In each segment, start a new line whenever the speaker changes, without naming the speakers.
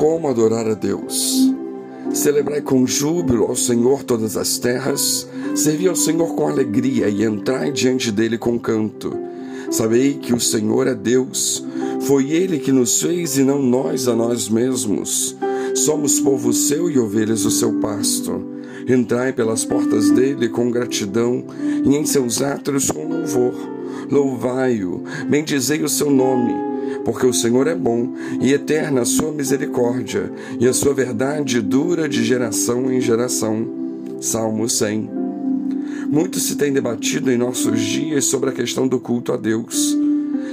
Como adorar a Deus? Celebrai com júbilo ao Senhor todas as terras, servi ao Senhor com alegria e entrai diante dele com canto. Sabei que o Senhor é Deus, foi ele que nos fez e não nós a nós mesmos. Somos povo seu e ovelhas do seu pasto. Entrai pelas portas dele com gratidão e em seus átrios com louvor. Louvai-o, bendizei o seu nome porque o Senhor é bom e eterna a sua misericórdia, e a sua verdade dura de geração em geração. Salmo 100. Muito se tem debatido em nossos dias sobre a questão do culto a Deus.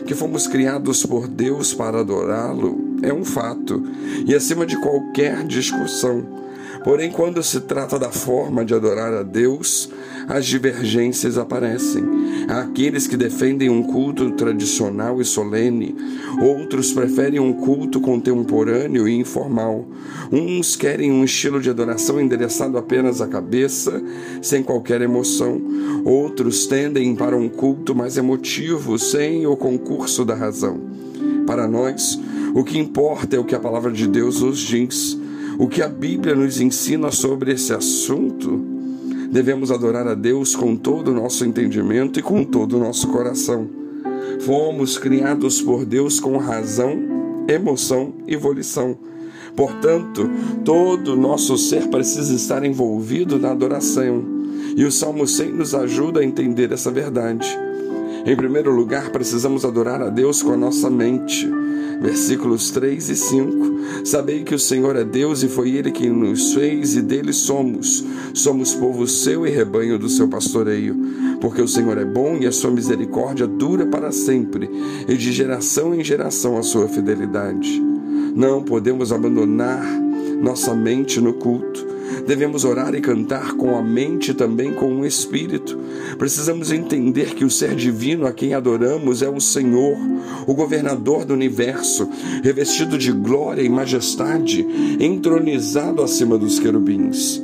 Que fomos criados por Deus para adorá-lo é um fato e acima de qualquer discussão. Porém, quando se trata da forma de adorar a Deus, as divergências aparecem. Há aqueles que defendem um culto tradicional e solene, outros preferem um culto contemporâneo e informal. Uns querem um estilo de adoração endereçado apenas à cabeça, sem qualquer emoção. Outros tendem para um culto mais emotivo, sem o concurso da razão. Para nós, o que importa é o que a palavra de Deus nos diz. O que a Bíblia nos ensina sobre esse assunto? Devemos adorar a Deus com todo o nosso entendimento e com todo o nosso coração. Fomos criados por Deus com razão, emoção e volição. Portanto, todo o nosso ser precisa estar envolvido na adoração. E o Salmo 100 nos ajuda a entender essa verdade. Em primeiro lugar, precisamos adorar a Deus com a nossa mente versículos 3 e 5. Sabei que o Senhor é Deus e foi Ele quem nos fez e dele somos. Somos povo seu e rebanho do seu pastoreio. Porque o Senhor é bom e a sua misericórdia dura para sempre, e de geração em geração a sua fidelidade. Não podemos abandonar nossa mente no culto Devemos orar e cantar com a mente também com o espírito. Precisamos entender que o ser divino a quem adoramos é o Senhor, o governador do universo, revestido de glória e majestade, entronizado acima dos querubins.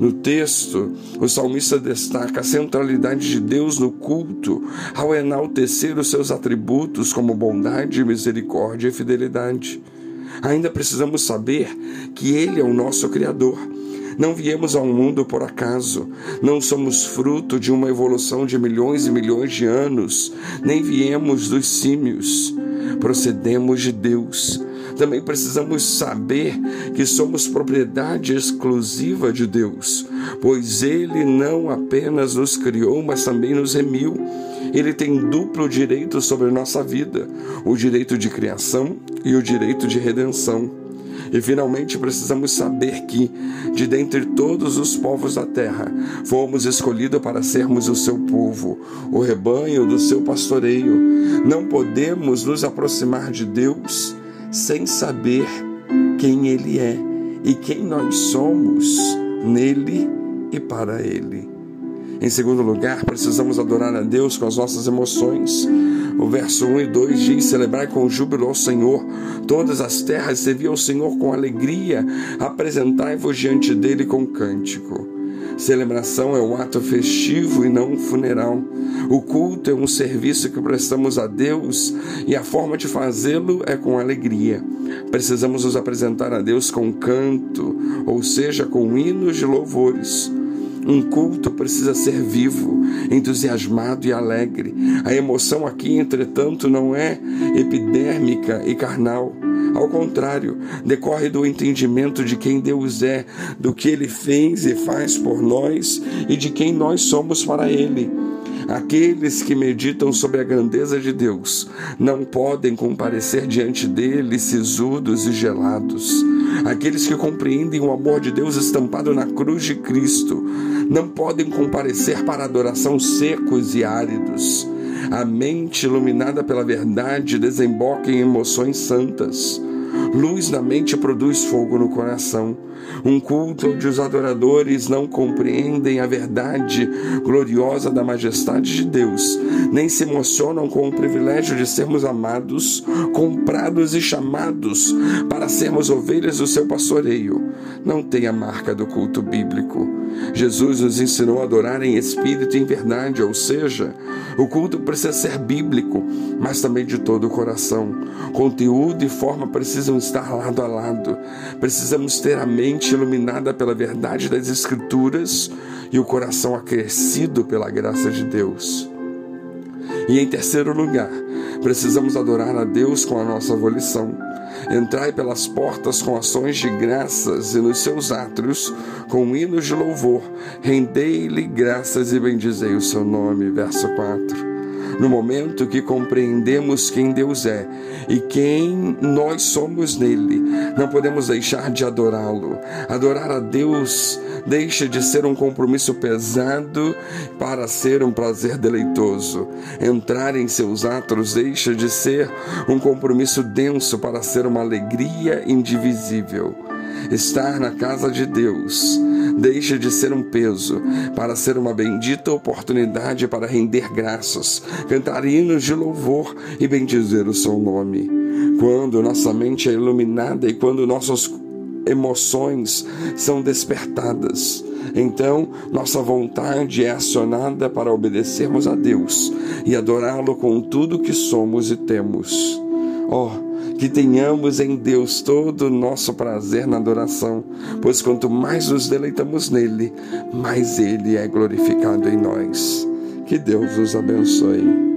No texto, o salmista destaca a centralidade de Deus no culto, ao enaltecer os seus atributos como bondade, misericórdia e fidelidade. Ainda precisamos saber que Ele é o nosso Criador não viemos ao mundo por acaso, não somos fruto de uma evolução de milhões e milhões de anos, nem viemos dos símios, procedemos de Deus. Também precisamos saber que somos propriedade exclusiva de Deus, pois Ele não apenas nos criou, mas também nos remiu. Ele tem duplo direito sobre nossa vida: o direito de criação e o direito de redenção. E finalmente precisamos saber que, de dentre todos os povos da terra, fomos escolhidos para sermos o seu povo, o rebanho do seu pastoreio. Não podemos nos aproximar de Deus sem saber quem Ele é e quem nós somos nele e para Ele. Em segundo lugar, precisamos adorar a Deus com as nossas emoções. O verso 1 e 2 diz: Celebrai com júbilo ao Senhor, todas as terras, servi ao Senhor com alegria, apresentai-vos diante dele com cântico. Celebração é um ato festivo e não um funeral. O culto é um serviço que prestamos a Deus e a forma de fazê-lo é com alegria. Precisamos nos apresentar a Deus com canto, ou seja, com hinos de louvores. Um culto precisa ser vivo, entusiasmado e alegre. A emoção aqui, entretanto, não é epidérmica e carnal. Ao contrário, decorre do entendimento de quem Deus é, do que Ele fez e faz por nós e de quem nós somos para Ele. Aqueles que meditam sobre a grandeza de Deus não podem comparecer diante dele sisudos e gelados. Aqueles que compreendem o amor de Deus estampado na cruz de Cristo não podem comparecer para adoração secos e áridos. A mente iluminada pela verdade desemboca em emoções santas. Luz na mente produz fogo no coração. Um culto onde os adoradores não compreendem a verdade gloriosa da majestade de Deus, nem se emocionam com o privilégio de sermos amados, comprados e chamados para sermos ovelhas do seu pastoreio. Não tem a marca do culto bíblico. Jesus nos ensinou a adorar em espírito e em verdade, ou seja, o culto precisa ser bíblico, mas também de todo o coração. Conteúdo e forma precisam precisamos estar lado a lado, precisamos ter a mente iluminada pela verdade das Escrituras e o coração aquecido pela graça de Deus. E em terceiro lugar, precisamos adorar a Deus com a nossa volição. Entrai pelas portas com ações de graças e nos seus átrios com hinos de louvor. Rendei-lhe graças e bendizei o seu nome. Verso 4 no momento que compreendemos quem Deus é e quem nós somos nele, não podemos deixar de adorá-lo. Adorar a Deus deixa de ser um compromisso pesado para ser um prazer deleitoso. Entrar em seus atos deixa de ser um compromisso denso para ser uma alegria indivisível. Estar na casa de Deus deixa de ser um peso para ser uma bendita oportunidade para render graças, cantar hinos de louvor e bendizer o seu nome. Quando nossa mente é iluminada e quando nossas emoções são despertadas, então nossa vontade é acionada para obedecermos a Deus e adorá-lo com tudo que somos e temos. Oh, que tenhamos em Deus todo o nosso prazer na adoração, pois quanto mais nos deleitamos nele, mais ele é glorificado em nós. Que Deus os abençoe.